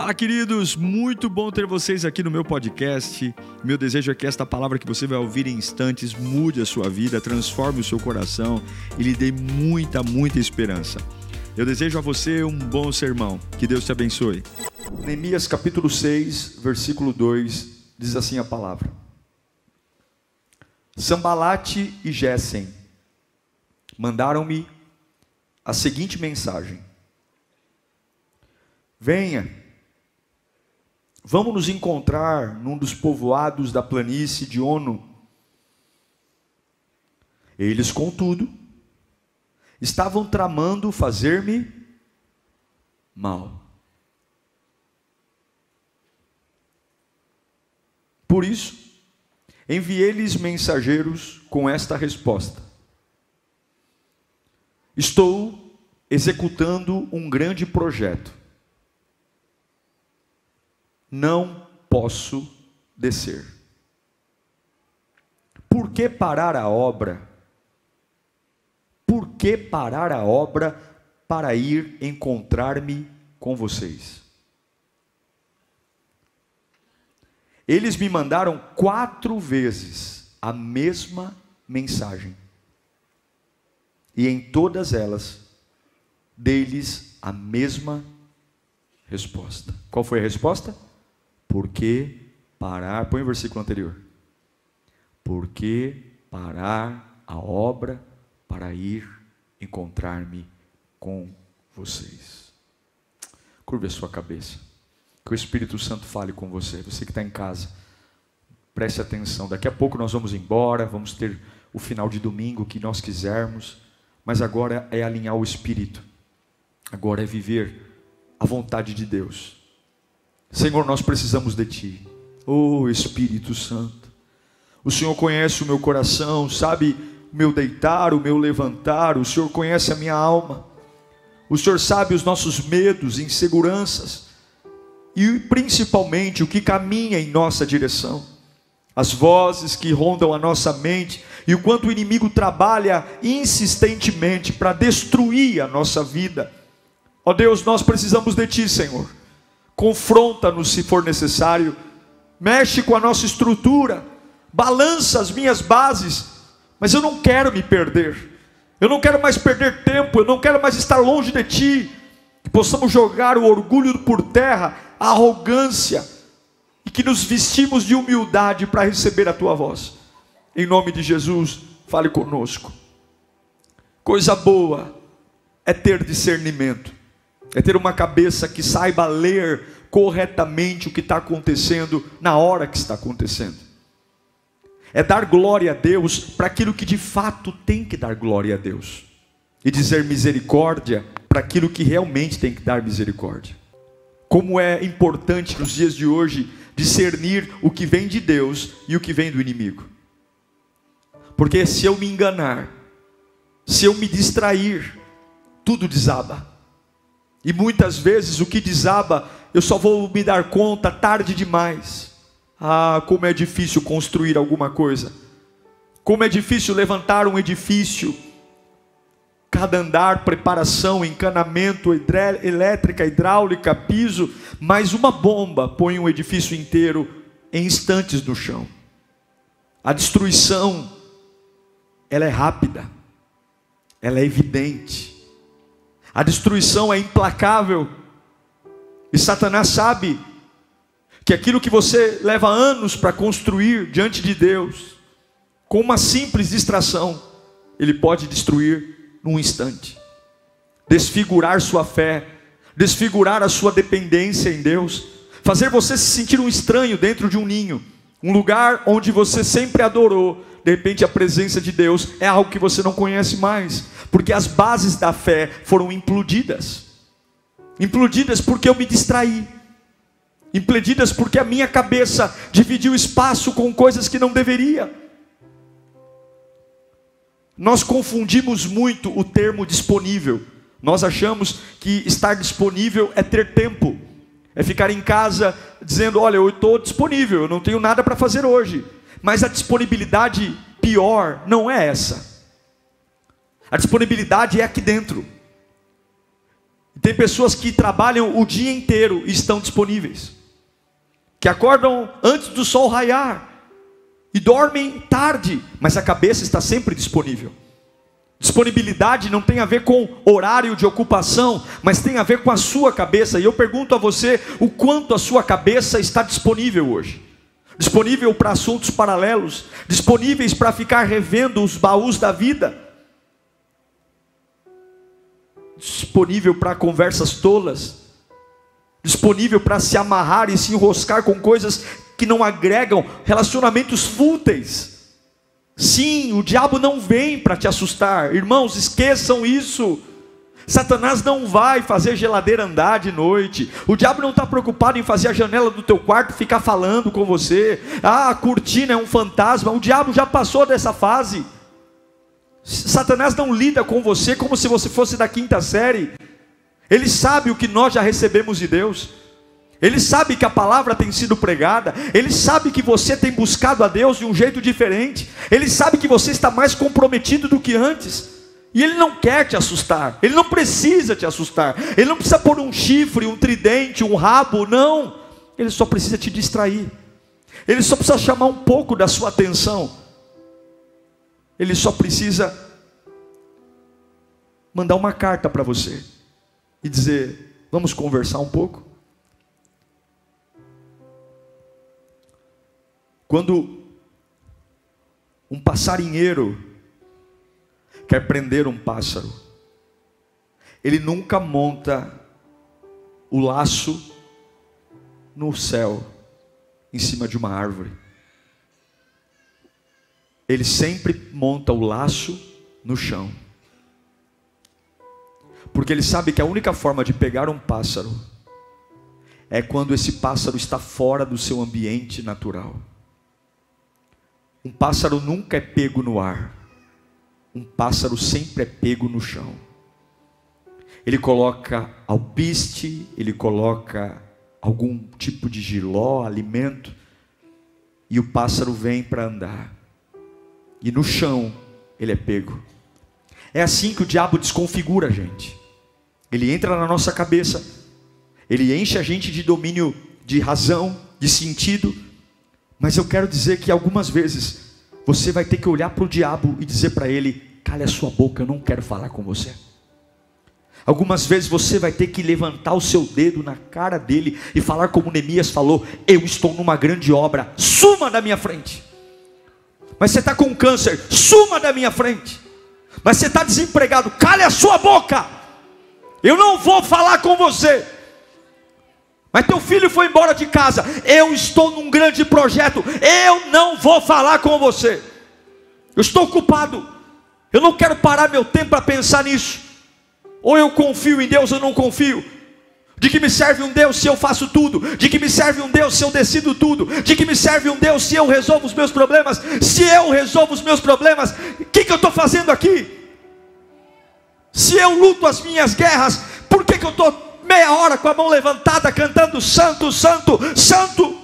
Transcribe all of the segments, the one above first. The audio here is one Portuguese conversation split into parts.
Fala, queridos! Muito bom ter vocês aqui no meu podcast. Meu desejo é que esta palavra que você vai ouvir em instantes mude a sua vida, transforme o seu coração e lhe dê muita, muita esperança. Eu desejo a você um bom sermão. Que Deus te abençoe. Neemias capítulo 6, versículo 2, diz assim a palavra. Sambalate e Gessem mandaram-me a seguinte mensagem: Venha, vamos nos encontrar num dos povoados da planície de Ono. Eles, contudo, estavam tramando fazer-me mal. Por isso, enviei-lhes mensageiros com esta resposta: Estou executando um grande projeto. Não posso descer. Por que parar a obra? Por que parar a obra para ir encontrar-me com vocês? Eles me mandaram quatro vezes a mesma mensagem. E em todas elas, dei-lhes a mesma resposta. Qual foi a resposta? Por que parar? Põe o versículo anterior. Por que parar a obra para ir encontrar-me com vocês? Curve a sua cabeça. Que o Espírito Santo fale com você. Você que está em casa, preste atenção. Daqui a pouco nós vamos embora, vamos ter o final de domingo que nós quisermos, mas agora é alinhar o espírito. Agora é viver a vontade de Deus. Senhor, nós precisamos de Ti. Oh Espírito Santo. O Senhor conhece o meu coração, sabe o meu deitar, o meu levantar, o Senhor conhece a minha alma. O Senhor sabe os nossos medos, inseguranças e principalmente o que caminha em nossa direção. As vozes que rondam a nossa mente e o quanto o inimigo trabalha insistentemente para destruir a nossa vida. Ó Deus, nós precisamos de Ti, Senhor confronta-nos se for necessário, mexe com a nossa estrutura, balança as minhas bases, mas eu não quero me perder, eu não quero mais perder tempo, eu não quero mais estar longe de Ti, que possamos jogar o orgulho por terra, a arrogância, e que nos vestimos de humildade para receber a Tua voz, em nome de Jesus, fale conosco. Coisa boa é ter discernimento é ter uma cabeça que saiba ler corretamente o que está acontecendo na hora que está acontecendo. É dar glória a Deus para aquilo que de fato tem que dar glória a Deus, e dizer misericórdia para aquilo que realmente tem que dar misericórdia. Como é importante nos dias de hoje discernir o que vem de Deus e o que vem do inimigo. Porque se eu me enganar, se eu me distrair, tudo desaba. E muitas vezes o que desaba, eu só vou me dar conta tarde demais. Ah, como é difícil construir alguma coisa. Como é difícil levantar um edifício. Cada andar, preparação, encanamento, elétrica, hidráulica, piso, mais uma bomba põe um edifício inteiro em instantes no chão. A destruição, ela é rápida, ela é evidente. A destruição é implacável. E Satanás sabe que aquilo que você leva anos para construir diante de Deus, com uma simples distração, ele pode destruir num instante. Desfigurar sua fé, desfigurar a sua dependência em Deus, fazer você se sentir um estranho dentro de um ninho, um lugar onde você sempre adorou, de repente a presença de Deus é algo que você não conhece mais, porque as bases da fé foram implodidas. Implodidas porque eu me distraí. Implodidas porque a minha cabeça dividiu espaço com coisas que não deveria. Nós confundimos muito o termo disponível. Nós achamos que estar disponível é ter tempo, é ficar em casa dizendo: Olha, eu estou disponível, eu não tenho nada para fazer hoje. Mas a disponibilidade pior não é essa. A disponibilidade é aqui dentro. Tem pessoas que trabalham o dia inteiro e estão disponíveis, que acordam antes do sol raiar e dormem tarde, mas a cabeça está sempre disponível. Disponibilidade não tem a ver com horário de ocupação, mas tem a ver com a sua cabeça. E eu pergunto a você o quanto a sua cabeça está disponível hoje. Disponível para assuntos paralelos, disponíveis para ficar revendo os baús da vida, disponível para conversas tolas, disponível para se amarrar e se enroscar com coisas que não agregam, relacionamentos fúteis. Sim, o diabo não vem para te assustar. Irmãos, esqueçam isso. Satanás não vai fazer geladeira andar de noite. O diabo não está preocupado em fazer a janela do teu quarto ficar falando com você. Ah, a cortina é um fantasma. O diabo já passou dessa fase. Satanás não lida com você como se você fosse da quinta série. Ele sabe o que nós já recebemos de Deus. Ele sabe que a palavra tem sido pregada, ele sabe que você tem buscado a Deus de um jeito diferente, ele sabe que você está mais comprometido do que antes, e ele não quer te assustar, ele não precisa te assustar, ele não precisa pôr um chifre, um tridente, um rabo, não, ele só precisa te distrair, ele só precisa chamar um pouco da sua atenção, ele só precisa mandar uma carta para você e dizer: vamos conversar um pouco. Quando um passarinheiro quer prender um pássaro, ele nunca monta o laço no céu, em cima de uma árvore. Ele sempre monta o laço no chão. Porque ele sabe que a única forma de pegar um pássaro é quando esse pássaro está fora do seu ambiente natural. Um pássaro nunca é pego no ar. Um pássaro sempre é pego no chão. Ele coloca alpiste, ele coloca algum tipo de giló, alimento, e o pássaro vem para andar. E no chão ele é pego. É assim que o diabo desconfigura a gente. Ele entra na nossa cabeça, ele enche a gente de domínio de razão, de sentido, mas eu quero dizer que algumas vezes você vai ter que olhar para o diabo e dizer para ele: cale a sua boca, eu não quero falar com você. Algumas vezes você vai ter que levantar o seu dedo na cara dele e falar como Neemias falou: Eu estou numa grande obra, suma da minha frente. Mas você está com câncer, suma da minha frente. Mas você está desempregado, cale a sua boca. Eu não vou falar com você. Mas teu filho foi embora de casa. Eu estou num grande projeto. Eu não vou falar com você. Eu estou ocupado. Eu não quero parar meu tempo para pensar nisso. Ou eu confio em Deus ou não confio. De que me serve um Deus se eu faço tudo? De que me serve um Deus se eu decido tudo? De que me serve um Deus se eu resolvo os meus problemas? Se eu resolvo os meus problemas, o que, que eu estou fazendo aqui? Se eu luto as minhas guerras, por que, que eu estou meia hora com a mão levantada, cantando santo, santo, santo.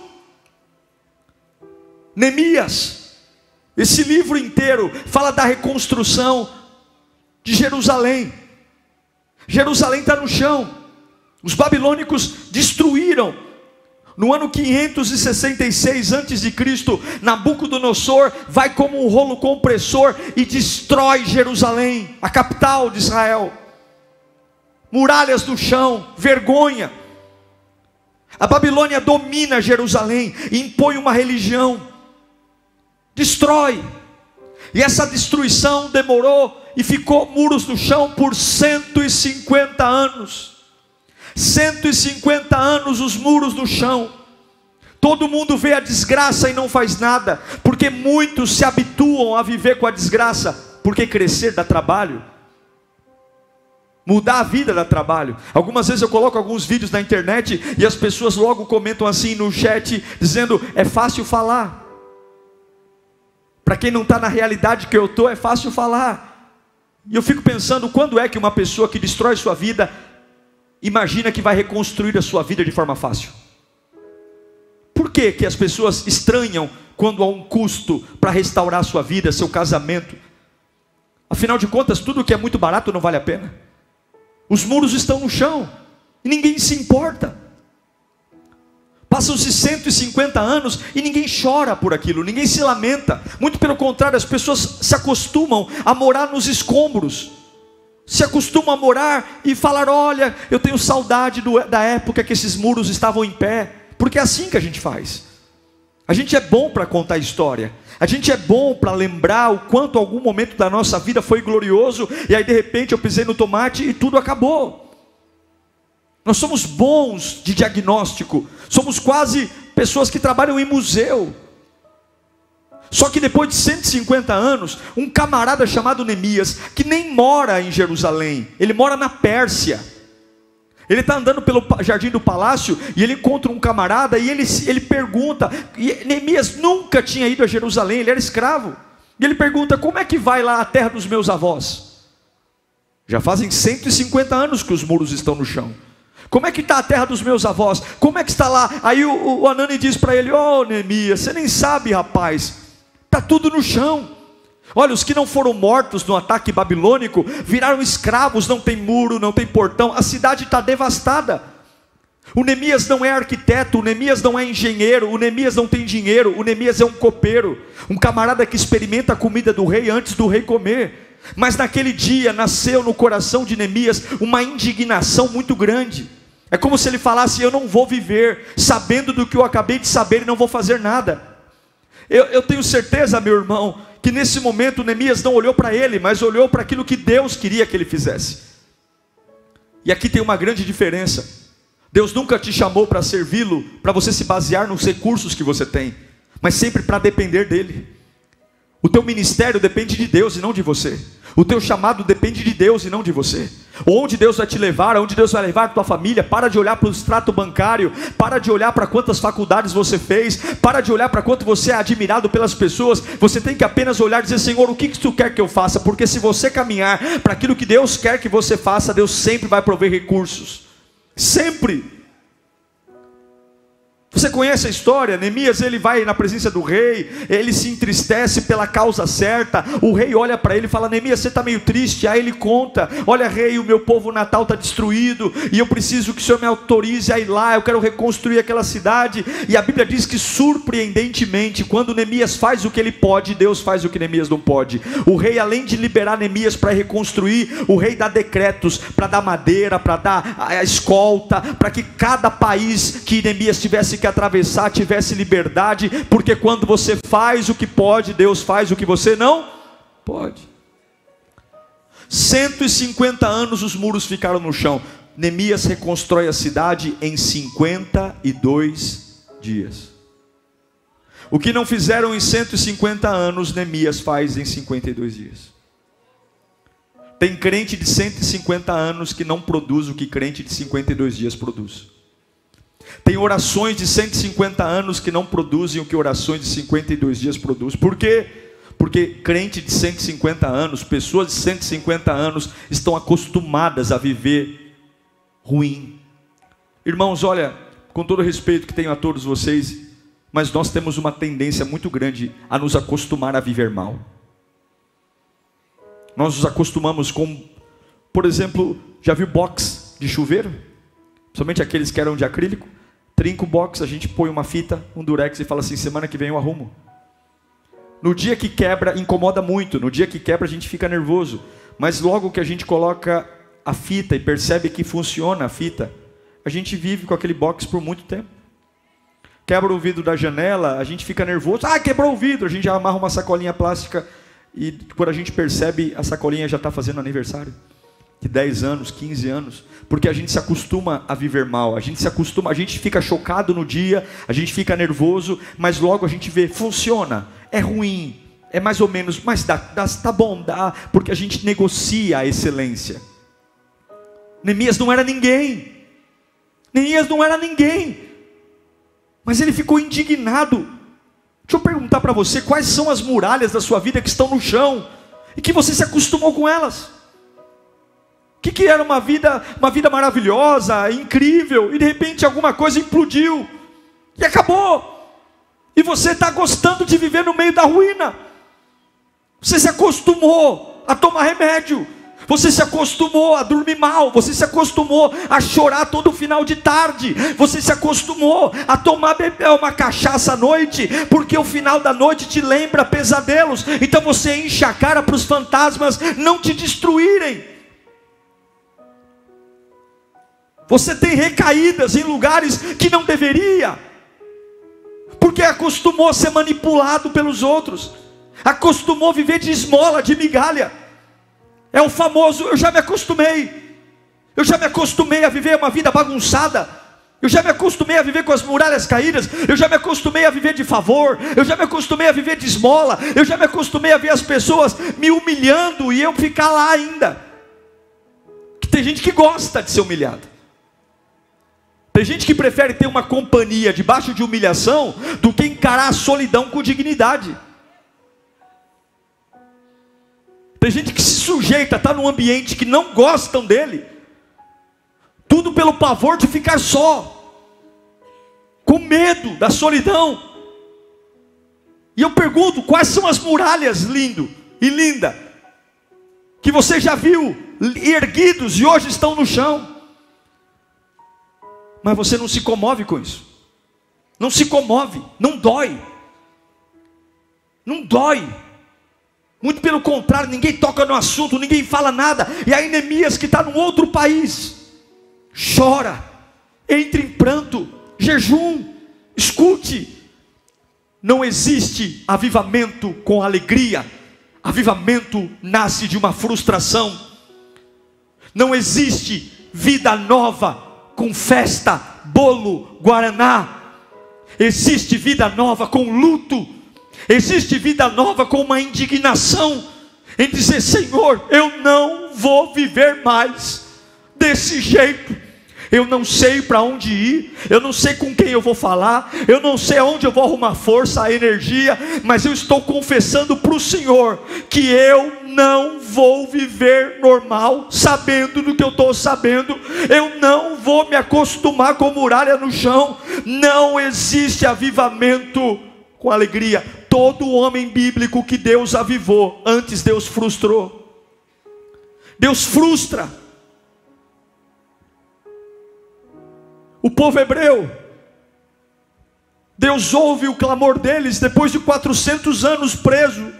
Neemias, esse livro inteiro fala da reconstrução de Jerusalém. Jerusalém está no chão. Os babilônicos destruíram no ano 566 a.C., Nabucodonosor vai como um rolo compressor e destrói Jerusalém, a capital de Israel muralhas no chão, vergonha. A Babilônia domina Jerusalém e impõe uma religião, destrói. E essa destruição demorou e ficou muros no chão por 150 anos. 150 anos os muros no chão. Todo mundo vê a desgraça e não faz nada, porque muitos se habituam a viver com a desgraça, porque crescer dá trabalho. Mudar a vida dá trabalho. Algumas vezes eu coloco alguns vídeos na internet e as pessoas logo comentam assim no chat, dizendo: é fácil falar. Para quem não está na realidade que eu estou, é fácil falar. E eu fico pensando: quando é que uma pessoa que destrói sua vida imagina que vai reconstruir a sua vida de forma fácil? Por que, que as pessoas estranham quando há um custo para restaurar a sua vida, seu casamento? Afinal de contas, tudo que é muito barato não vale a pena. Os muros estão no chão e ninguém se importa. Passam-se 150 anos e ninguém chora por aquilo, ninguém se lamenta. Muito pelo contrário, as pessoas se acostumam a morar nos escombros. Se acostumam a morar e falar: Olha, eu tenho saudade do, da época que esses muros estavam em pé. Porque é assim que a gente faz. A gente é bom para contar história. A gente é bom para lembrar o quanto algum momento da nossa vida foi glorioso e aí de repente eu pisei no tomate e tudo acabou. Nós somos bons de diagnóstico, somos quase pessoas que trabalham em museu. Só que depois de 150 anos, um camarada chamado Neemias, que nem mora em Jerusalém, ele mora na Pérsia. Ele está andando pelo jardim do palácio e ele encontra um camarada e ele, ele pergunta. Neemias nunca tinha ido a Jerusalém, ele era escravo. E ele pergunta: Como é que vai lá a terra dos meus avós? Já fazem 150 anos que os muros estão no chão. Como é que está a terra dos meus avós? Como é que está lá? Aí o, o Anani diz para ele: Ô oh, Neemias, você nem sabe, rapaz, está tudo no chão. Olha, os que não foram mortos no ataque babilônico viraram escravos, não tem muro, não tem portão, a cidade está devastada. O Neemias não é arquiteto, o Neemias não é engenheiro, o Neemias não tem dinheiro, o Neemias é um copeiro, um camarada que experimenta a comida do rei antes do rei comer. Mas naquele dia nasceu no coração de Neemias uma indignação muito grande. É como se ele falasse: Eu não vou viver sabendo do que eu acabei de saber e não vou fazer nada. Eu, eu tenho certeza, meu irmão, que nesse momento Neemias não olhou para ele, mas olhou para aquilo que Deus queria que ele fizesse. E aqui tem uma grande diferença. Deus nunca te chamou para servi-lo, para você se basear nos recursos que você tem, mas sempre para depender dele. O teu ministério depende de Deus e não de você. O teu chamado depende de Deus e não de você. Onde Deus vai te levar, onde Deus vai levar a tua família, para de olhar para o extrato bancário, para de olhar para quantas faculdades você fez, para de olhar para quanto você é admirado pelas pessoas. Você tem que apenas olhar e dizer: Senhor, o que, que tu quer que eu faça? Porque se você caminhar para aquilo que Deus quer que você faça, Deus sempre vai prover recursos. Sempre. Você conhece a história? Neemias ele vai na presença do rei, ele se entristece pela causa certa. O rei olha para ele e fala: Neemias, você está meio triste. Aí ele conta: Olha, rei, o meu povo natal está destruído e eu preciso que o senhor me autorize a ir lá. Eu quero reconstruir aquela cidade. E a Bíblia diz que, surpreendentemente, quando Neemias faz o que ele pode, Deus faz o que Neemias não pode. O rei, além de liberar Neemias para reconstruir, o rei dá decretos para dar madeira, para dar a escolta, para que cada país que Neemias tivesse que que atravessar tivesse liberdade, porque quando você faz o que pode, Deus faz o que você não pode. 150 anos os muros ficaram no chão. Neemias reconstrói a cidade em 52 dias. O que não fizeram em 150 anos, Neemias faz em 52 dias. Tem crente de 150 anos que não produz o que crente de 52 dias produz. Tem orações de 150 anos que não produzem o que orações de 52 dias produzem. Por quê? Porque crente de 150 anos, pessoas de 150 anos, estão acostumadas a viver ruim. Irmãos, olha, com todo o respeito que tenho a todos vocês, mas nós temos uma tendência muito grande a nos acostumar a viver mal. Nós nos acostumamos com, por exemplo, já viu box de chuveiro? Somente aqueles que eram de acrílico. Trinca o box, a gente põe uma fita, um durex e fala assim: semana que vem eu arrumo. No dia que quebra, incomoda muito. No dia que quebra, a gente fica nervoso. Mas logo que a gente coloca a fita e percebe que funciona a fita, a gente vive com aquele box por muito tempo. Quebra o vidro da janela, a gente fica nervoso. Ah, quebrou o vidro. A gente já amarra uma sacolinha plástica e quando a gente percebe, a sacolinha já está fazendo aniversário de 10 anos, 15 anos, porque a gente se acostuma a viver mal, a gente se acostuma, a gente fica chocado no dia, a gente fica nervoso, mas logo a gente vê, funciona, é ruim, é mais ou menos, mas dá, dá tá bom, dá, porque a gente negocia a excelência. Neemias não era ninguém, Neemias não era ninguém, mas ele ficou indignado. Deixa eu perguntar para você, quais são as muralhas da sua vida que estão no chão e que você se acostumou com elas? Que, que era uma vida, uma vida maravilhosa, incrível, e de repente alguma coisa implodiu e acabou. E você está gostando de viver no meio da ruína. Você se acostumou a tomar remédio. Você se acostumou a dormir mal, você se acostumou a chorar todo final de tarde, você se acostumou a tomar uma cachaça à noite, porque o final da noite te lembra pesadelos, então você enche a cara para os fantasmas não te destruírem. Você tem recaídas em lugares que não deveria, porque acostumou a ser manipulado pelos outros, acostumou a viver de esmola, de migalha. É o famoso, eu já me acostumei. Eu já me acostumei a viver uma vida bagunçada. Eu já me acostumei a viver com as muralhas caídas. Eu já me acostumei a viver de favor. Eu já me acostumei a viver de esmola. Eu já me acostumei a ver as pessoas me humilhando e eu ficar lá ainda. Que tem gente que gosta de ser humilhado. Tem gente que prefere ter uma companhia debaixo de humilhação do que encarar a solidão com dignidade. Tem gente que se sujeita a estar num ambiente que não gostam dele, tudo pelo pavor de ficar só, com medo da solidão. E eu pergunto: quais são as muralhas, lindo e linda, que você já viu erguidos e hoje estão no chão? Mas você não se comove com isso, não se comove, não dói, não dói. Muito pelo contrário, ninguém toca no assunto, ninguém fala nada. E a Neemias que está num outro país, chora, entra em pranto, jejum, escute. Não existe avivamento com alegria, avivamento nasce de uma frustração. Não existe vida nova com festa, bolo, guaraná. Existe vida nova com luto Existe vida nova com uma indignação em dizer: Senhor, eu não vou viver mais desse jeito. Eu não sei para onde ir, eu não sei com quem eu vou falar, eu não sei aonde eu vou arrumar força, a energia, mas eu estou confessando para o Senhor que eu não vou viver normal, sabendo do que eu estou sabendo, eu não vou me acostumar com muralha no chão, não existe avivamento com alegria. Todo homem bíblico que Deus avivou, antes Deus frustrou. Deus frustra. O povo hebreu, Deus ouve o clamor deles depois de 400 anos preso.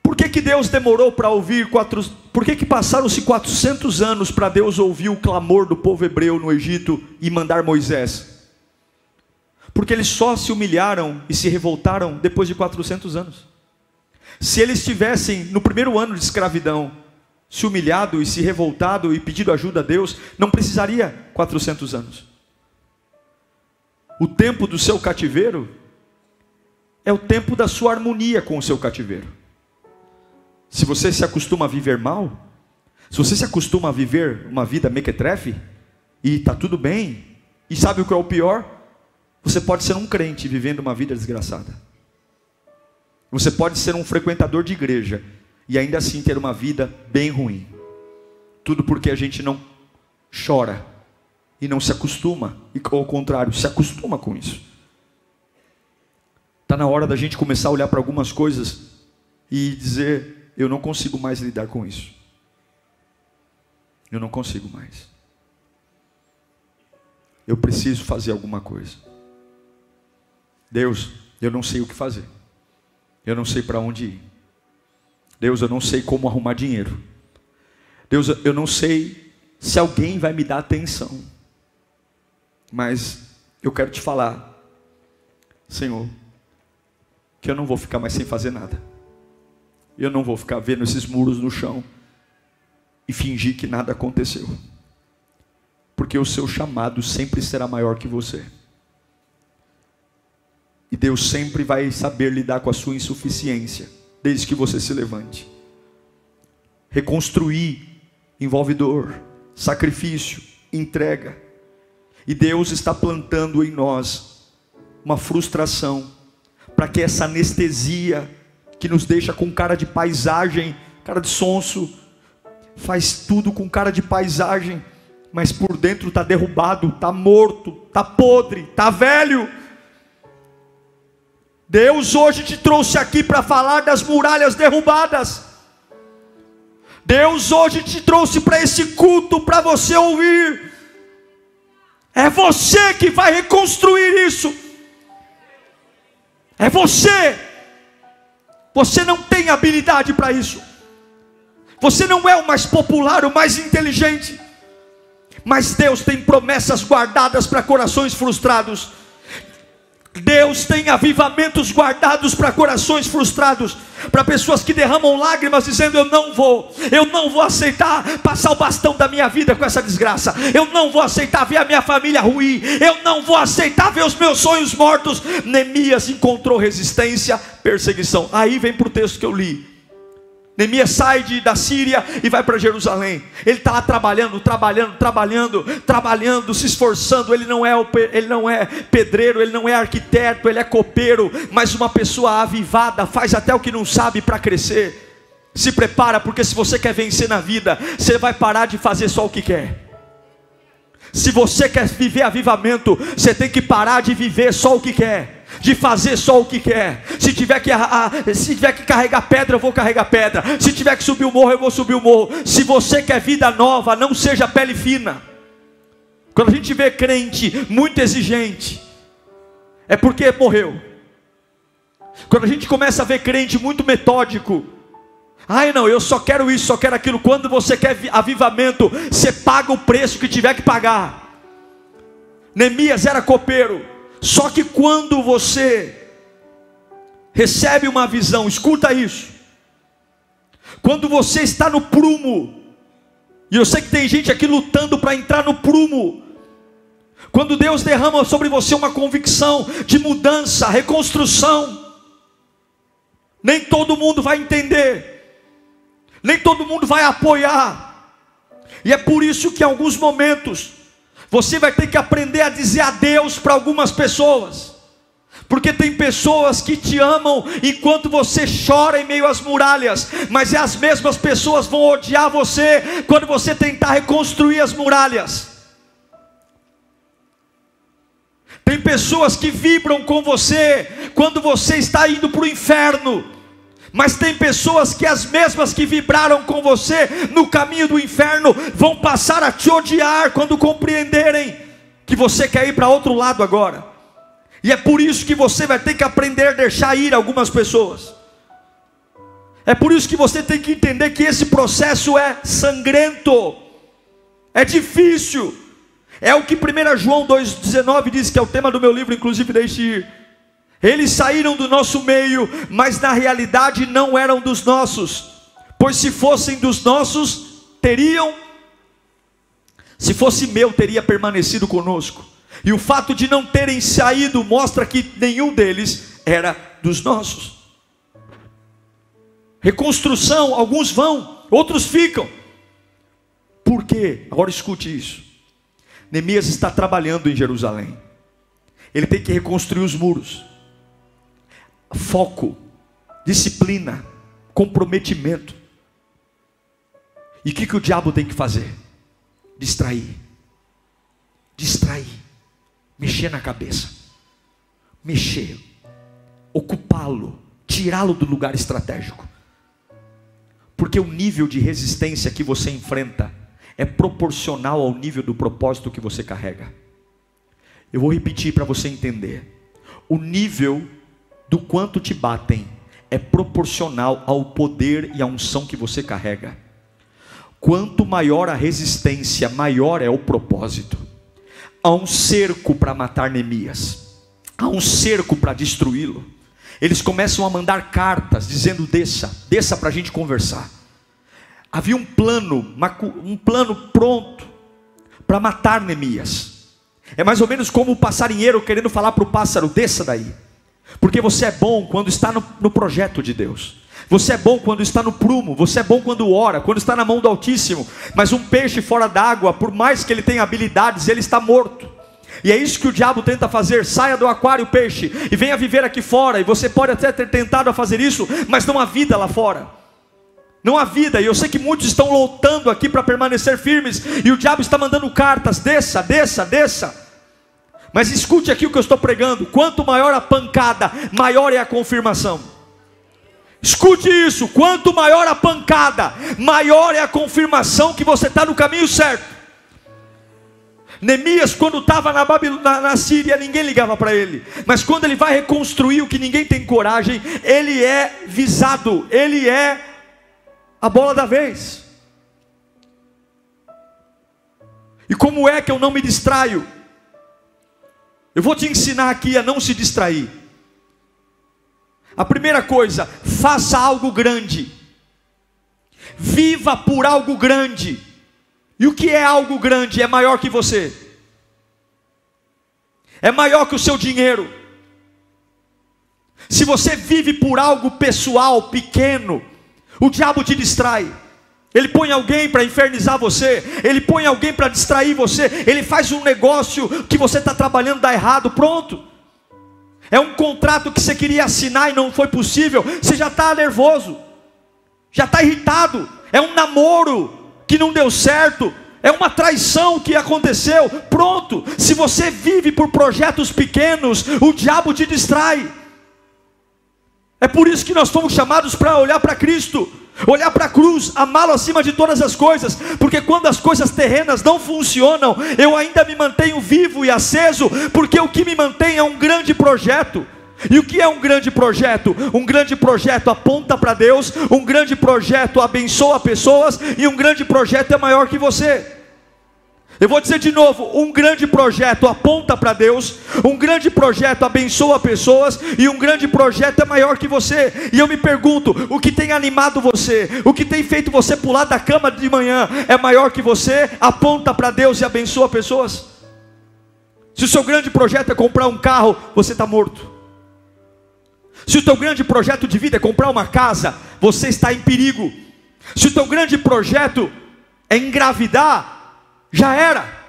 Por que, que Deus demorou para ouvir? Quatro, por que, que passaram-se 400 anos para Deus ouvir o clamor do povo hebreu no Egito e mandar Moisés? Porque eles só se humilharam e se revoltaram depois de 400 anos. Se eles tivessem, no primeiro ano de escravidão, se humilhado e se revoltado e pedido ajuda a Deus, não precisaria 400 anos. O tempo do seu cativeiro é o tempo da sua harmonia com o seu cativeiro. Se você se acostuma a viver mal, se você se acostuma a viver uma vida mequetrefe, e está tudo bem, e sabe o que é o pior? Você pode ser um crente vivendo uma vida desgraçada. Você pode ser um frequentador de igreja e ainda assim ter uma vida bem ruim. Tudo porque a gente não chora e não se acostuma, e ao contrário, se acostuma com isso. Está na hora da gente começar a olhar para algumas coisas e dizer: eu não consigo mais lidar com isso. Eu não consigo mais. Eu preciso fazer alguma coisa. Deus, eu não sei o que fazer. Eu não sei para onde ir. Deus, eu não sei como arrumar dinheiro. Deus, eu não sei se alguém vai me dar atenção. Mas eu quero te falar, Senhor, que eu não vou ficar mais sem fazer nada. Eu não vou ficar vendo esses muros no chão e fingir que nada aconteceu. Porque o seu chamado sempre será maior que você. E Deus sempre vai saber lidar com a sua insuficiência, desde que você se levante. Reconstruir envolve dor, sacrifício, entrega. E Deus está plantando em nós uma frustração, para que essa anestesia que nos deixa com cara de paisagem, cara de sonso, faz tudo com cara de paisagem, mas por dentro está derrubado, está morto, está podre, está velho Deus hoje te trouxe aqui para falar das muralhas derrubadas. Deus hoje te trouxe para esse culto para você ouvir. É você que vai reconstruir isso. É você. Você não tem habilidade para isso. Você não é o mais popular, o mais inteligente. Mas Deus tem promessas guardadas para corações frustrados. Deus tem avivamentos guardados para corações frustrados, para pessoas que derramam lágrimas dizendo: Eu não vou, eu não vou aceitar passar o bastão da minha vida com essa desgraça, eu não vou aceitar ver a minha família ruir, eu não vou aceitar ver os meus sonhos mortos. Neemias encontrou resistência, perseguição. Aí vem para o texto que eu li. Neemias sai de, da Síria e vai para Jerusalém. Ele está lá trabalhando, trabalhando, trabalhando, trabalhando, se esforçando. Ele não, é ele não é pedreiro, ele não é arquiteto, ele é copeiro, mas uma pessoa avivada faz até o que não sabe para crescer. Se prepara, porque se você quer vencer na vida, você vai parar de fazer só o que quer. Se você quer viver avivamento, você tem que parar de viver só o que quer de fazer só o que quer. Se tiver que, a, a, se tiver que carregar pedra, eu vou carregar pedra. Se tiver que subir o morro, eu vou subir o morro. Se você quer vida nova, não seja pele fina. Quando a gente vê crente muito exigente, é porque morreu. Quando a gente começa a ver crente muito metódico, ai não, eu só quero isso, só quero aquilo. Quando você quer avivamento, você paga o preço que tiver que pagar. Neemias era copeiro, só que quando você recebe uma visão, escuta isso. Quando você está no prumo, e eu sei que tem gente aqui lutando para entrar no prumo. Quando Deus derrama sobre você uma convicção de mudança, reconstrução, nem todo mundo vai entender, nem todo mundo vai apoiar, e é por isso que em alguns momentos você vai ter que aprender a dizer adeus para algumas pessoas. Porque tem pessoas que te amam enquanto você chora em meio às muralhas, mas é as mesmas pessoas vão odiar você quando você tentar reconstruir as muralhas. Tem pessoas que vibram com você quando você está indo para o inferno, mas tem pessoas que as mesmas que vibraram com você no caminho do inferno vão passar a te odiar quando compreenderem que você quer ir para outro lado agora. E é por isso que você vai ter que aprender a deixar ir algumas pessoas. É por isso que você tem que entender que esse processo é sangrento, é difícil. É o que 1 João 2,19 diz, que é o tema do meu livro, inclusive deixe ir. Eles saíram do nosso meio, mas na realidade não eram dos nossos, pois se fossem dos nossos, teriam, se fosse meu, teria permanecido conosco. E o fato de não terem saído mostra que nenhum deles era dos nossos. Reconstrução, alguns vão, outros ficam. Por quê? Agora escute isso. Neemias está trabalhando em Jerusalém. Ele tem que reconstruir os muros foco, disciplina, comprometimento. E o que, que o diabo tem que fazer? Distrair, distrair, mexer na cabeça, mexer, ocupá-lo, tirá-lo do lugar estratégico. Porque o nível de resistência que você enfrenta é proporcional ao nível do propósito que você carrega. Eu vou repetir para você entender. O nível do quanto te batem é proporcional ao poder e à unção que você carrega. Quanto maior a resistência, maior é o propósito. Há um cerco para matar Neemias, há um cerco para destruí-lo. Eles começam a mandar cartas dizendo: desça, desça para a gente conversar. Havia um plano, um plano pronto para matar Neemias. É mais ou menos como o passarinheiro querendo falar para o pássaro: desça daí. Porque você é bom quando está no, no, projeto de Deus. Você é bom quando está no prumo. Você é bom quando ora, quando está na mão do Altíssimo. Mas um peixe fora d'água, por mais que ele tenha habilidades, ele está morto. E é isso que o diabo tenta fazer: saia do aquário, peixe, e venha viver aqui fora. E você pode até ter tentado a fazer isso, mas não há vida lá fora. Não há vida, e eu sei que muitos estão lutando aqui para permanecer firmes, e o diabo está mandando cartas: desça, desça, desça. Mas escute aqui o que eu estou pregando: quanto maior a pancada, maior é a confirmação. Escute isso: quanto maior a pancada, maior é a confirmação que você está no caminho certo. Neemias, quando estava na, na, na, Síria, ninguém ligava para ele, mas quando ele vai reconstruir o que ninguém tem coragem, ele é visado, ele é a bola da vez. E como é que eu não me distraio? Eu vou te ensinar aqui a não se distrair. A primeira coisa, faça algo grande. Viva por algo grande. E o que é algo grande? É maior que você. É maior que o seu dinheiro. Se você vive por algo pessoal, pequeno, o diabo te distrai. Ele põe alguém para infernizar você, ele põe alguém para distrair você, ele faz um negócio que você está trabalhando dá errado, pronto. É um contrato que você queria assinar e não foi possível, você já está nervoso, já está irritado. É um namoro que não deu certo, é uma traição que aconteceu, pronto. Se você vive por projetos pequenos, o diabo te distrai. É por isso que nós fomos chamados para olhar para Cristo olhar para a cruz, amá-lo acima de todas as coisas, porque quando as coisas terrenas não funcionam, eu ainda me mantenho vivo e aceso, porque o que me mantém é um grande projeto. E o que é um grande projeto? Um grande projeto aponta para Deus, um grande projeto abençoa pessoas, e um grande projeto é maior que você. Eu vou dizer de novo: um grande projeto aponta para Deus, um grande projeto abençoa pessoas, e um grande projeto é maior que você. E eu me pergunto: o que tem animado você, o que tem feito você pular da cama de manhã, é maior que você? Aponta para Deus e abençoa pessoas? Se o seu grande projeto é comprar um carro, você está morto. Se o teu grande projeto de vida é comprar uma casa, você está em perigo. Se o teu grande projeto é engravidar, já era.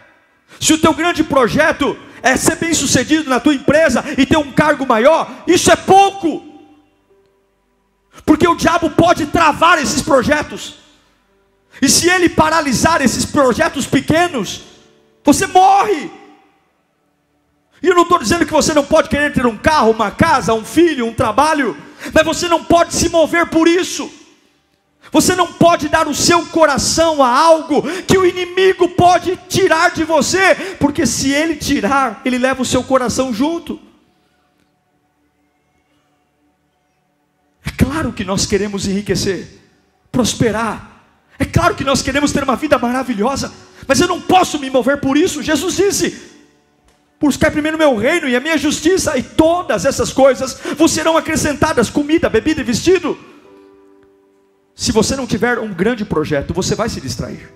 Se o teu grande projeto é ser bem sucedido na tua empresa e ter um cargo maior, isso é pouco. Porque o diabo pode travar esses projetos. E se ele paralisar esses projetos pequenos, você morre. E eu não estou dizendo que você não pode querer ter um carro, uma casa, um filho, um trabalho, mas você não pode se mover por isso. Você não pode dar o seu coração a algo que o inimigo pode tirar de você, porque se ele tirar, ele leva o seu coração junto. É claro que nós queremos enriquecer, prosperar. É claro que nós queremos ter uma vida maravilhosa, mas eu não posso me mover por isso. Jesus disse: Buscar primeiro o meu reino e a minha justiça, e todas essas coisas vos serão acrescentadas: comida, bebida e vestido. Se você não tiver um grande projeto, você vai se distrair.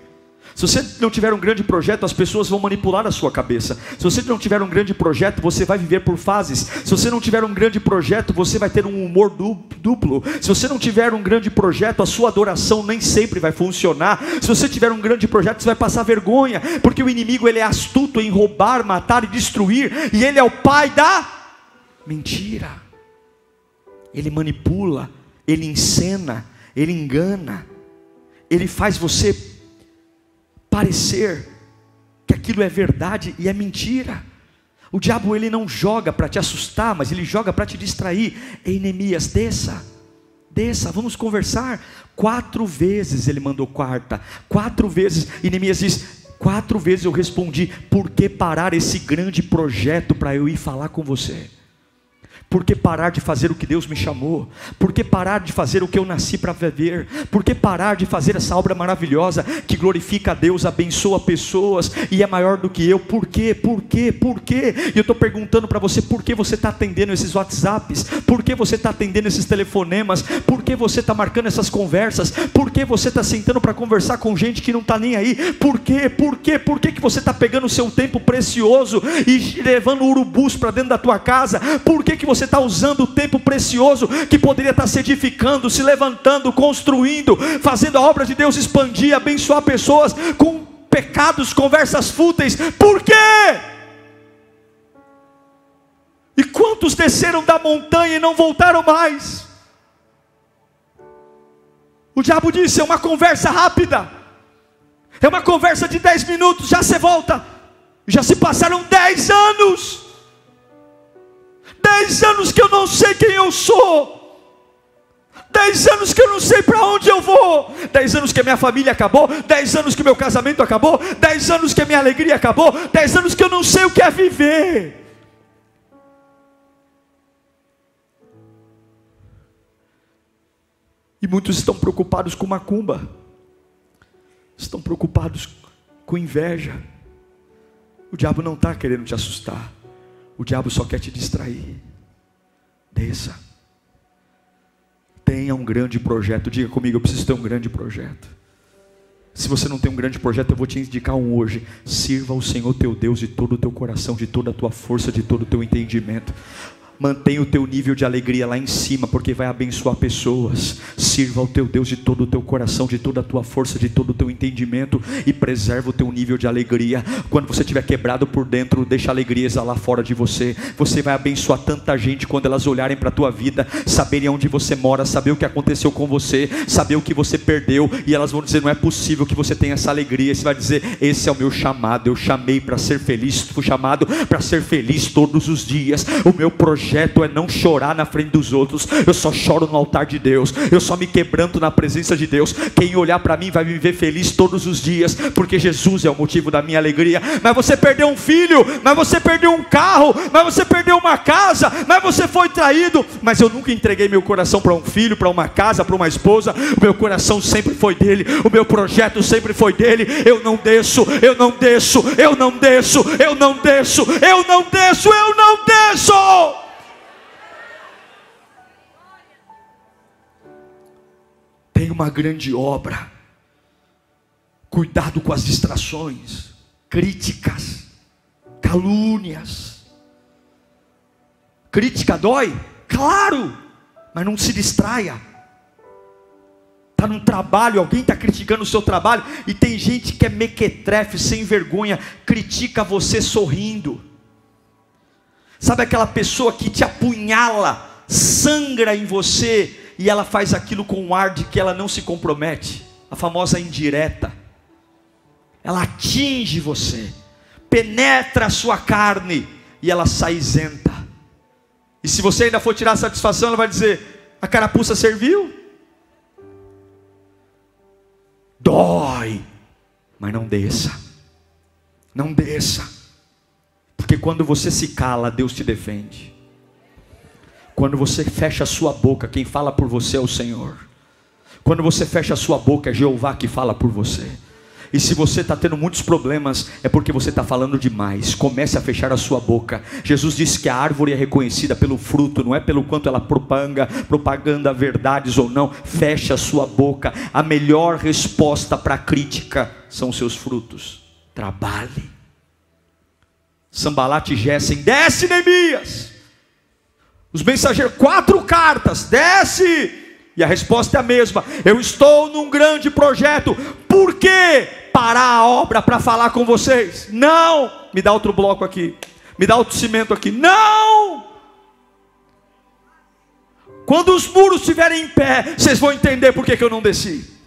Se você não tiver um grande projeto, as pessoas vão manipular a sua cabeça. Se você não tiver um grande projeto, você vai viver por fases. Se você não tiver um grande projeto, você vai ter um humor duplo. Se você não tiver um grande projeto, a sua adoração nem sempre vai funcionar. Se você tiver um grande projeto, você vai passar vergonha, porque o inimigo ele é astuto em roubar, matar e destruir, e ele é o pai da mentira. Ele manipula, ele encena ele engana, ele faz você parecer que aquilo é verdade e é mentira. O diabo ele não joga para te assustar, mas ele joga para te distrair. Ei, Neemias, desça, desça, vamos conversar. Quatro vezes ele mandou quarta, quatro vezes, e Neemias diz: quatro vezes eu respondi, por que parar esse grande projeto para eu ir falar com você? Por que parar de fazer o que Deus me chamou? Por que parar de fazer o que eu nasci para viver? Por que parar de fazer essa obra maravilhosa que glorifica a Deus, abençoa pessoas e é maior do que eu? Por quê? Por quê? Por quê? E eu estou perguntando para você: por que você está atendendo esses WhatsApps? Por que você está atendendo esses telefonemas? Por que você está marcando essas conversas? Por que você está sentando para conversar com gente que não está nem aí? Por quê? Por quê? Por que, que você está pegando o seu tempo precioso e levando urubus para dentro da tua casa? Por que, que você você está usando o tempo precioso que poderia estar se edificando, se levantando, construindo, fazendo a obra de Deus expandir, abençoar pessoas com pecados, conversas fúteis. Por quê? E quantos desceram da montanha e não voltaram mais? O diabo disse: é uma conversa rápida, é uma conversa de 10 minutos, já você volta. Já se passaram 10 anos. Dez anos que eu não sei quem eu sou. Dez anos que eu não sei para onde eu vou. Dez anos que a minha família acabou. Dez anos que meu casamento acabou. Dez anos que a minha alegria acabou. Dez anos que eu não sei o que é viver. E muitos estão preocupados com macumba. Estão preocupados com inveja. O diabo não está querendo te assustar. O diabo só quer te distrair. Desça. Tenha um grande projeto. Diga comigo, eu preciso ter um grande projeto. Se você não tem um grande projeto, eu vou te indicar um hoje. Sirva ao Senhor teu Deus de todo o teu coração, de toda a tua força, de todo o teu entendimento. Mantenha o teu nível de alegria lá em cima, porque vai abençoar pessoas. Sirva ao teu Deus de todo o teu coração, de toda a tua força, de todo o teu entendimento e preserva o teu nível de alegria. Quando você estiver quebrado por dentro, deixa a alegria exalar fora de você. Você vai abençoar tanta gente quando elas olharem para a tua vida, saberem onde você mora, saber o que aconteceu com você, saber o que você perdeu, e elas vão dizer: não é possível que você tenha essa alegria. Você vai dizer: esse é o meu chamado. Eu chamei para ser feliz, fui chamado para ser feliz todos os dias. O meu projeto projeto é não chorar na frente dos outros. Eu só choro no altar de Deus. Eu só me quebranto na presença de Deus. Quem olhar para mim vai me ver feliz todos os dias, porque Jesus é o motivo da minha alegria. Mas você perdeu um filho, mas você perdeu um carro, mas você perdeu uma casa, mas você foi traído. Mas eu nunca entreguei meu coração para um filho, para uma casa, para uma esposa. O meu coração sempre foi dele. O meu projeto sempre foi dele. Eu não desço, eu não desço, eu não desço, eu não desço, eu não desço, eu não desço. Tem uma grande obra. Cuidado com as distrações, críticas, calúnias. Crítica dói? Claro, mas não se distraia. Está num trabalho, alguém está criticando o seu trabalho, e tem gente que é mequetrefe, sem vergonha, critica você sorrindo. Sabe aquela pessoa que te apunhala, sangra em você, e ela faz aquilo com um ar de que ela não se compromete, a famosa indireta. Ela atinge você, penetra a sua carne e ela sai isenta. E se você ainda for tirar satisfação, ela vai dizer: a carapuça serviu? Dói, mas não desça, não desça, porque quando você se cala, Deus te defende. Quando você fecha a sua boca, quem fala por você é o Senhor. Quando você fecha a sua boca, é Jeová que fala por você. E se você está tendo muitos problemas, é porque você está falando demais. Comece a fechar a sua boca. Jesus disse que a árvore é reconhecida pelo fruto, não é pelo quanto ela propanga, propaganda verdades ou não. Feche a sua boca. A melhor resposta para a crítica são seus frutos. Trabalhe. Sambalate Gessen, desce Neemias. Os mensageiros, quatro cartas, desce. E a resposta é a mesma: Eu estou num grande projeto. Por que parar a obra para falar com vocês? Não. Me dá outro bloco aqui. Me dá outro cimento aqui. Não. Quando os muros estiverem em pé, vocês vão entender por que, que eu não desci.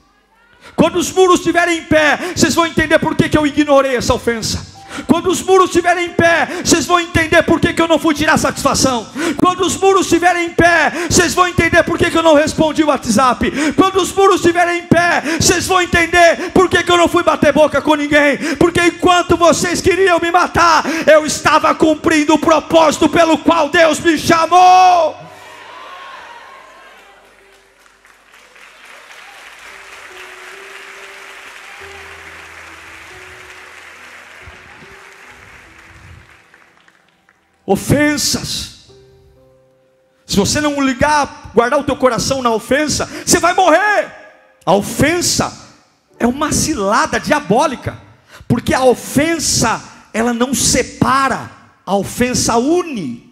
Quando os muros estiverem em pé, vocês vão entender por que, que eu ignorei essa ofensa. Quando os muros estiverem em pé, vocês vão entender por que, que eu não fui tirar satisfação. Quando os muros estiverem em pé, vocês vão entender por que, que eu não respondi o WhatsApp. Quando os muros estiverem em pé, vocês vão entender por que, que eu não fui bater boca com ninguém. Porque enquanto vocês queriam me matar, eu estava cumprindo o propósito pelo qual Deus me chamou. Ofensas. Se você não ligar, guardar o teu coração na ofensa, você vai morrer. A ofensa é uma cilada diabólica, porque a ofensa ela não separa, a ofensa une.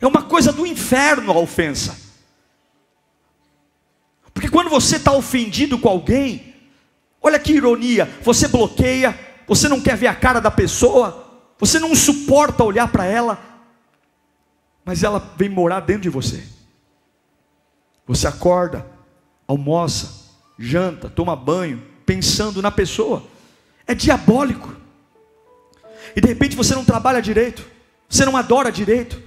É uma coisa do inferno a ofensa. Porque quando você está ofendido com alguém, olha que ironia, você bloqueia, você não quer ver a cara da pessoa, você não suporta olhar para ela, mas ela vem morar dentro de você. Você acorda, almoça, janta, toma banho, pensando na pessoa. É diabólico. E de repente você não trabalha direito, você não adora direito,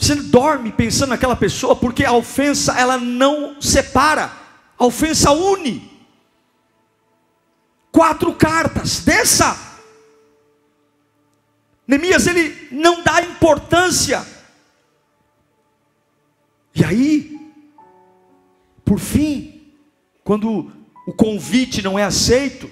Você dorme pensando naquela pessoa porque a ofensa ela não separa, a ofensa une. Quatro cartas, desça. Neemias ele não dá importância. E aí, por fim, quando o convite não é aceito,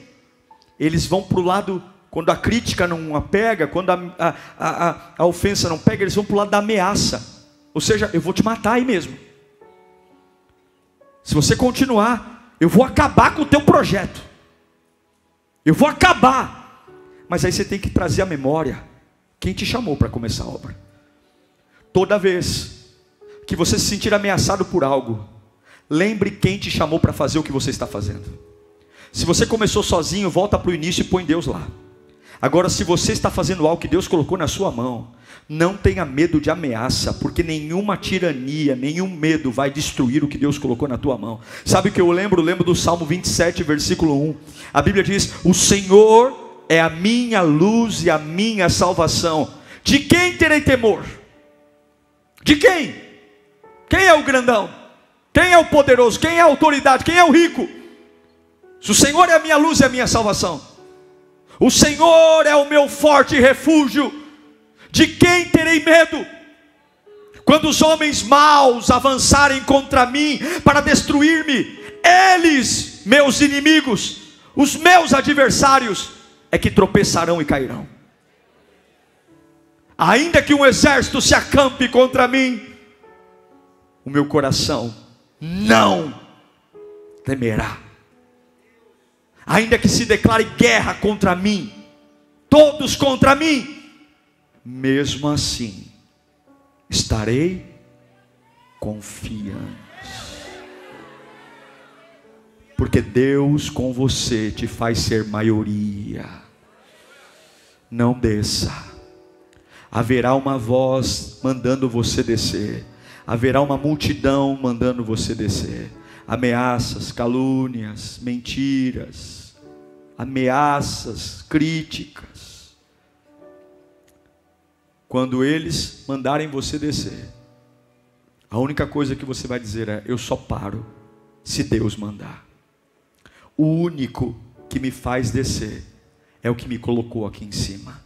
eles vão para o lado, quando a crítica não a pega, quando a, a, a, a ofensa não pega, eles vão para o lado da ameaça. Ou seja, eu vou te matar aí mesmo. Se você continuar, eu vou acabar com o teu projeto. Eu vou acabar. Mas aí você tem que trazer a memória quem te chamou para começar a obra. Toda vez que você se sentir ameaçado por algo, lembre quem te chamou para fazer o que você está fazendo. Se você começou sozinho, volta para o início e põe Deus lá. Agora, se você está fazendo algo que Deus colocou na sua mão, não tenha medo de ameaça, porque nenhuma tirania, nenhum medo vai destruir o que Deus colocou na tua mão. Sabe o que eu lembro? Lembro do Salmo 27, versículo 1. A Bíblia diz: O Senhor é a minha luz e a minha salvação. De quem terei temor? De quem? Quem é o grandão? Quem é o poderoso? Quem é a autoridade? Quem é o rico? Se o Senhor é a minha luz e a minha salvação, o Senhor é o meu forte refúgio, de quem terei medo? Quando os homens maus avançarem contra mim para destruir-me, eles, meus inimigos, os meus adversários, é que tropeçarão e cairão. Ainda que um exército se acampe contra mim, o meu coração não temerá ainda que se declare guerra contra mim, todos contra mim, mesmo assim estarei confiante. Porque Deus com você te faz ser maioria. Não desça. Haverá uma voz mandando você descer. Haverá uma multidão mandando você descer ameaças, calúnias, mentiras, ameaças, críticas. Quando eles mandarem você descer, a única coisa que você vai dizer é: Eu só paro se Deus mandar. O único que me faz descer é o que me colocou aqui em cima.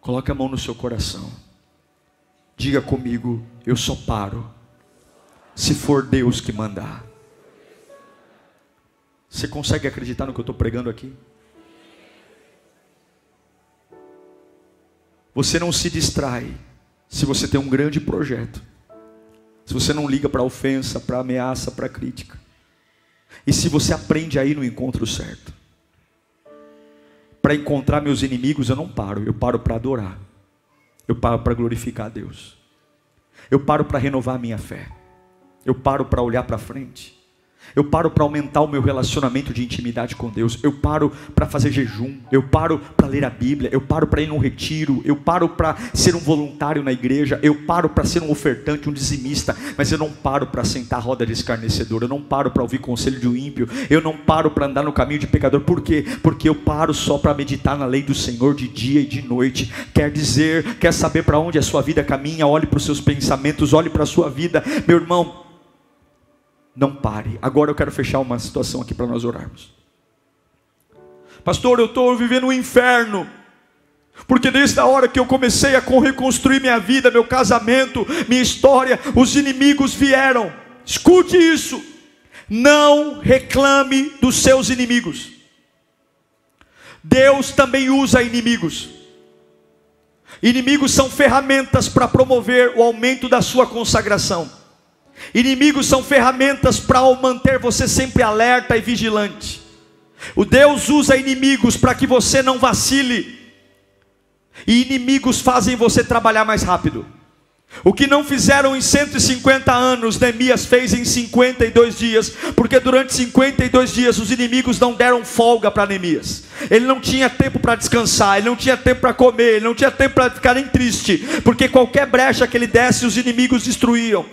Coloque a mão no seu coração. Diga comigo: Eu só paro se for Deus que mandar. Você consegue acreditar no que eu estou pregando aqui? Você não se distrai se você tem um grande projeto. Se você não liga para ofensa, para ameaça, para crítica. E se você aprende aí no encontro certo. Para encontrar meus inimigos, eu não paro, eu paro para adorar. Eu paro para glorificar a Deus. Eu paro para renovar a minha fé. Eu paro para olhar para frente. Eu paro para aumentar o meu relacionamento de intimidade com Deus. Eu paro para fazer jejum. Eu paro para ler a Bíblia. Eu paro para ir num retiro. Eu paro para ser um voluntário na igreja. Eu paro para ser um ofertante, um dizimista. Mas eu não paro para sentar a roda de escarnecedor. Eu não paro para ouvir conselho de um ímpio. Eu não paro para andar no caminho de pecador. Por quê? Porque eu paro só para meditar na lei do Senhor de dia e de noite. Quer dizer, quer saber para onde a sua vida caminha? Olhe para os seus pensamentos, olhe para a sua vida. Meu irmão, não pare. Agora eu quero fechar uma situação aqui para nós orarmos. Pastor, eu estou vivendo um inferno. Porque desde a hora que eu comecei a reconstruir minha vida, meu casamento, minha história, os inimigos vieram. Escute isso. Não reclame dos seus inimigos. Deus também usa inimigos. Inimigos são ferramentas para promover o aumento da sua consagração. Inimigos são ferramentas para manter você sempre alerta e vigilante. O Deus usa inimigos para que você não vacile. E inimigos fazem você trabalhar mais rápido. O que não fizeram em 150 anos, Neemias fez em 52 dias, porque durante 52 dias os inimigos não deram folga para Neemias. Ele não tinha tempo para descansar, ele não tinha tempo para comer, ele não tinha tempo para ficar nem triste, porque qualquer brecha que ele desse, os inimigos destruíam.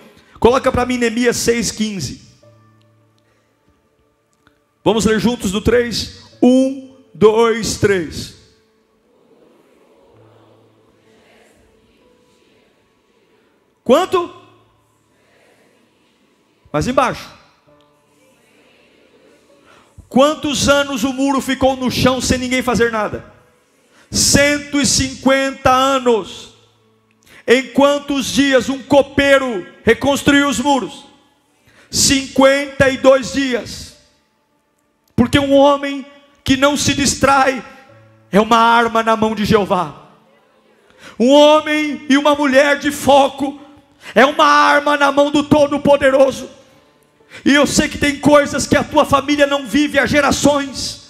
Coloca para mim Neemias 6,15. Vamos ler juntos do 3? 1, 2, 3. Quanto? Mas embaixo. Quantos anos o muro ficou no chão sem ninguém fazer nada? 150 anos. Em quantos dias um copeiro reconstruiu os muros? 52 dias. Porque um homem que não se distrai é uma arma na mão de Jeová. Um homem e uma mulher de foco é uma arma na mão do Todo-Poderoso. E eu sei que tem coisas que a tua família não vive há gerações.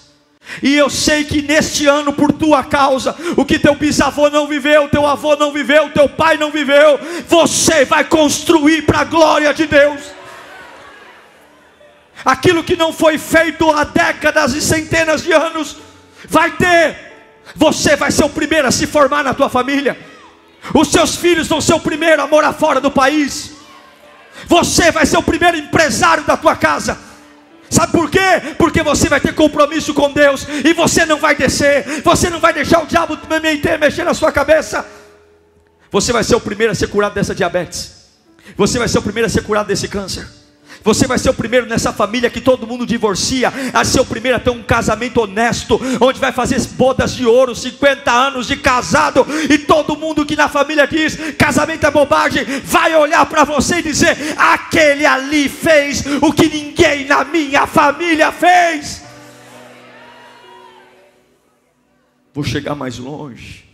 E eu sei que neste ano, por tua causa, o que teu bisavô não viveu, teu avô não viveu, teu pai não viveu, você vai construir para a glória de Deus. Aquilo que não foi feito há décadas e centenas de anos, vai ter. Você vai ser o primeiro a se formar na tua família. Os seus filhos vão ser o primeiro a morar fora do país. Você vai ser o primeiro empresário da tua casa. Sabe por quê? Porque você vai ter compromisso com Deus e você não vai descer, você não vai deixar o diabo mexer na sua cabeça. Você vai ser o primeiro a ser curado dessa diabetes. Você vai ser o primeiro a ser curado desse câncer. Você vai ser o primeiro nessa família que todo mundo divorcia, a ser o primeiro a ter um casamento honesto, onde vai fazer bodas de ouro, 50 anos de casado, e todo mundo que na família diz casamento é bobagem, vai olhar para você e dizer: aquele ali fez o que ninguém na minha família fez. Vou chegar mais longe.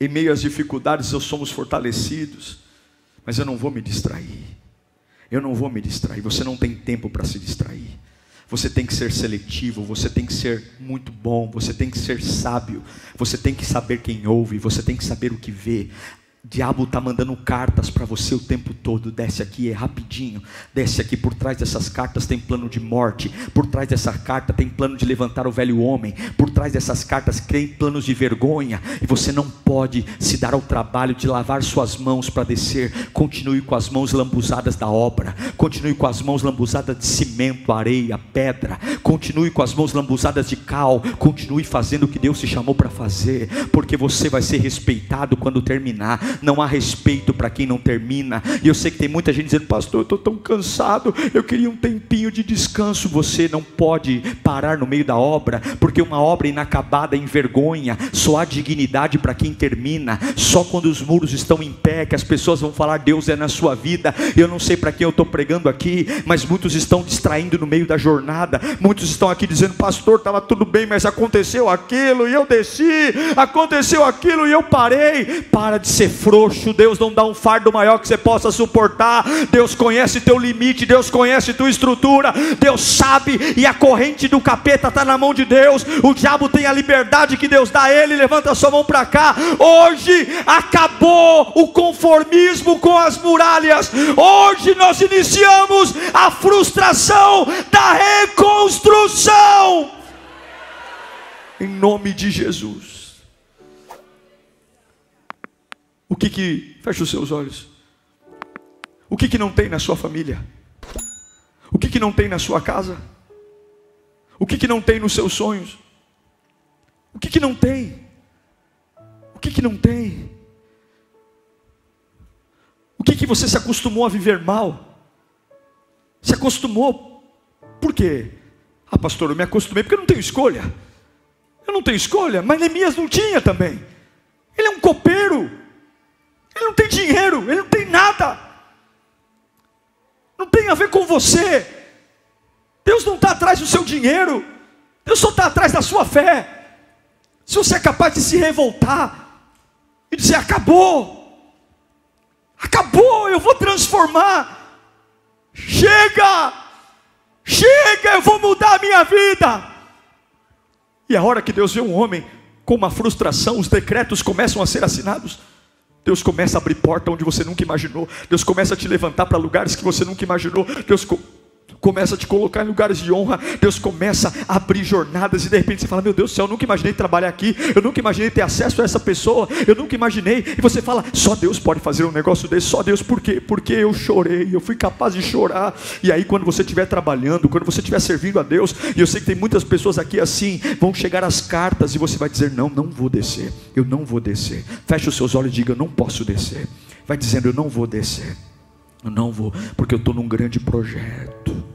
Em meio às dificuldades, eu somos fortalecidos, mas eu não vou me distrair. Eu não vou me distrair. Você não tem tempo para se distrair. Você tem que ser seletivo, você tem que ser muito bom, você tem que ser sábio, você tem que saber quem ouve, você tem que saber o que vê diabo está mandando cartas para você o tempo todo. Desce aqui, é rapidinho. Desce aqui, por trás dessas cartas tem plano de morte. Por trás dessa carta tem plano de levantar o velho homem. Por trás dessas cartas tem planos de vergonha. E você não pode se dar ao trabalho de lavar suas mãos para descer. Continue com as mãos lambuzadas da obra. Continue com as mãos lambuzadas de cimento, areia, pedra. Continue com as mãos lambuzadas de cal. Continue fazendo o que Deus te chamou para fazer. Porque você vai ser respeitado quando terminar não há respeito para quem não termina. E eu sei que tem muita gente dizendo, pastor, eu estou tão cansado, eu queria um tempinho de descanso. Você não pode parar no meio da obra, porque uma obra inacabada envergonha, só há dignidade para quem termina, só quando os muros estão em pé, que as pessoas vão falar, Deus é na sua vida. Eu não sei para quem eu estou pregando aqui, mas muitos estão distraindo no meio da jornada, muitos estão aqui dizendo, pastor, estava tudo bem, mas aconteceu aquilo e eu desci, aconteceu aquilo e eu parei. Para de ser frouxo, Deus não dá um fardo maior que você possa suportar. Deus conhece teu limite, Deus conhece tua estrutura, Deus sabe, e a corrente do capeta está na mão de Deus. O diabo tem a liberdade que Deus dá a ele. Levanta a sua mão para cá. Hoje acabou o conformismo com as muralhas. Hoje nós iniciamos a frustração da reconstrução. Em nome de Jesus. O que que, fecha os seus olhos. O que que não tem na sua família? O que que não tem na sua casa? O que que não tem nos seus sonhos? O que que não tem? O que que não tem? O que que você se acostumou a viver mal? Se acostumou? Por quê? Ah, pastor, eu me acostumei porque eu não tenho escolha. Eu não tenho escolha, mas Neemias não tinha também. Ele é um copeiro. Ele não tem dinheiro, ele não tem nada. Não tem a ver com você. Deus não está atrás do seu dinheiro. Deus só está atrás da sua fé. Se você é capaz de se revoltar e dizer: acabou, acabou, eu vou transformar. Chega, chega, eu vou mudar a minha vida. E a hora que Deus vê um homem com uma frustração, os decretos começam a ser assinados. Deus começa a abrir porta onde você nunca imaginou. Deus começa a te levantar para lugares que você nunca imaginou. Deus a te colocar em lugares de honra, Deus começa a abrir jornadas e de repente você fala: Meu Deus do céu, eu nunca imaginei trabalhar aqui, eu nunca imaginei ter acesso a essa pessoa, eu nunca imaginei. E você fala: Só Deus pode fazer um negócio desse, só Deus, por quê? Porque eu chorei, eu fui capaz de chorar. E aí, quando você estiver trabalhando, quando você estiver servindo a Deus, e eu sei que tem muitas pessoas aqui assim, vão chegar as cartas e você vai dizer: Não, não vou descer, eu não vou descer. Feche os seus olhos e diga: Eu não posso descer. Vai dizendo: Eu não vou descer. Eu não vou, porque eu estou num grande projeto.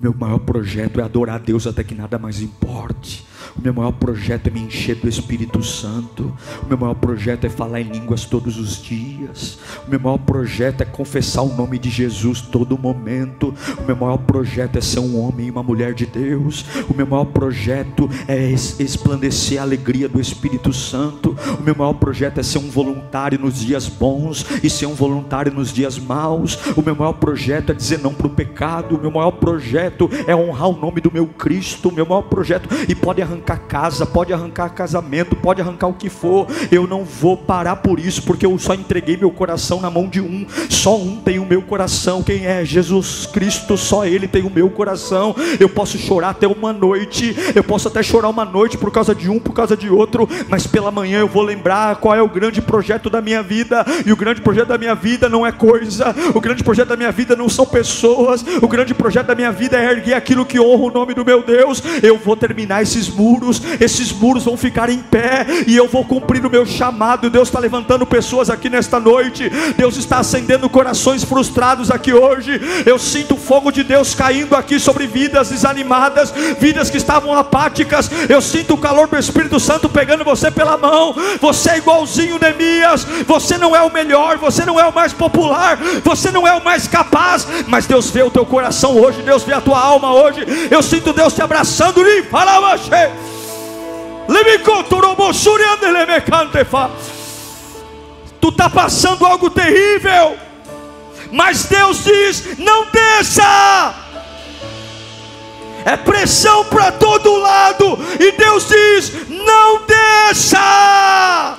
Meu maior projeto é adorar a Deus até que nada mais importe. O meu maior projeto é me encher do Espírito Santo. O meu maior projeto é falar em línguas todos os dias. O meu maior projeto é confessar o nome de Jesus todo momento. O meu maior projeto é ser um homem e uma mulher de Deus. O meu maior projeto é esplandecer a alegria do Espírito Santo. O meu maior projeto é ser um voluntário nos dias bons e ser um voluntário nos dias maus. O meu maior projeto é dizer não para o pecado. O meu maior projeto é honrar o nome do meu Cristo. O meu maior projeto e pode arrancar arrancar casa, pode arrancar casamento, pode arrancar o que for. Eu não vou parar por isso, porque eu só entreguei meu coração na mão de um. Só um tem o meu coração. Quem é? Jesus Cristo, só Ele tem o meu coração. Eu posso chorar até uma noite, eu posso até chorar uma noite por causa de um, por causa de outro, mas pela manhã eu vou lembrar qual é o grande projeto da minha vida. E o grande projeto da minha vida não é coisa, o grande projeto da minha vida não são pessoas, o grande projeto da minha vida é erguer aquilo que honra o nome do meu Deus. Eu vou terminar esses muros muros, esses muros vão ficar em pé, e eu vou cumprir o meu chamado. Deus está levantando pessoas aqui nesta noite, Deus está acendendo corações frustrados aqui hoje. Eu sinto o fogo de Deus caindo aqui sobre vidas desanimadas, vidas que estavam apáticas. Eu sinto o calor do Espírito Santo pegando você pela mão. Você é igualzinho Neemias, você não é o melhor, você não é o mais popular, você não é o mais capaz, mas Deus vê o teu coração hoje, Deus vê a tua alma hoje. Eu sinto Deus te abraçando, fala, você. Tu está passando algo terrível, mas Deus diz: não desça. É pressão para todo lado, e Deus diz: não desça.